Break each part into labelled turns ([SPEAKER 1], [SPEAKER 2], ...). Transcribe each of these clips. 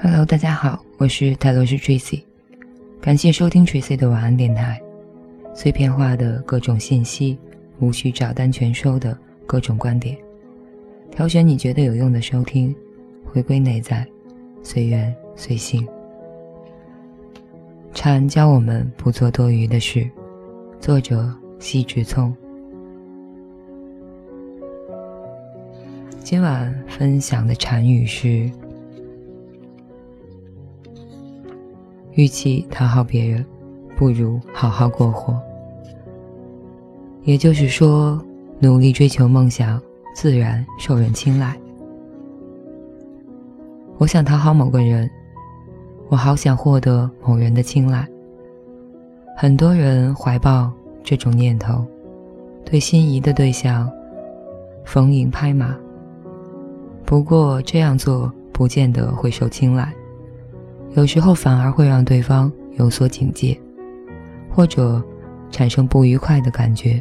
[SPEAKER 1] Hello，大家好，我是泰罗斯 Tracy，感谢收听 Tracy 的晚安电台。碎片化的各种信息，无需照单全收的各种观点，挑选你觉得有用的收听，回归内在，随缘随性。禅教我们不做多余的事。作者：西直聪。今晚分享的禅语是。与其讨好别人，不如好好过活。也就是说，努力追求梦想，自然受人青睐。我想讨好某个人，我好想获得某人的青睐。很多人怀抱这种念头，对心仪的对象逢迎拍马。不过这样做不见得会受青睐。有时候反而会让对方有所警戒，或者产生不愉快的感觉。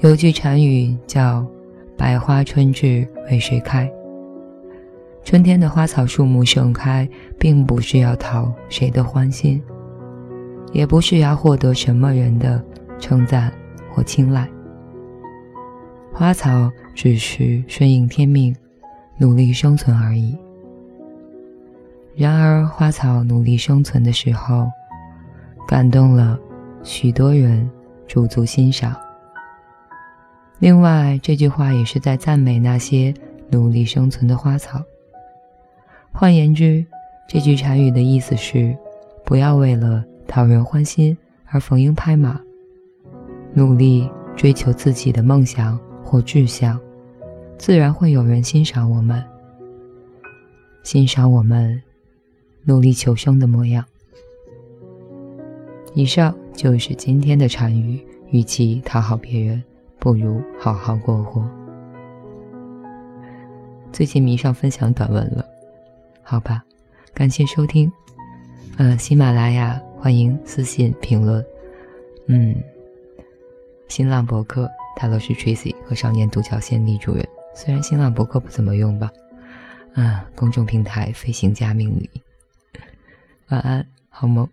[SPEAKER 1] 有句禅语叫“百花春至为谁开”。春天的花草树木盛开，并不是要讨谁的欢心，也不是要获得什么人的称赞或青睐。花草只是顺应天命，努力生存而已。然而，花草努力生存的时候，感动了许多人驻足欣赏。另外，这句话也是在赞美那些努力生存的花草。换言之，这句禅语的意思是：不要为了讨人欢心而逢迎拍马，努力追求自己的梦想或志向，自然会有人欣赏我们，欣赏我们。努力求生的模样。以上就是今天的禅语：与其讨好别人，不如好好过活。最近迷上分享短文了，好吧，感谢收听。呃，喜马拉雅欢迎私信评论。嗯，新浪博客泰罗斯 Tracy 和少年独角仙女主任，虽然新浪博客不怎么用吧。啊，公众平台飞行加命理。晚安，好梦。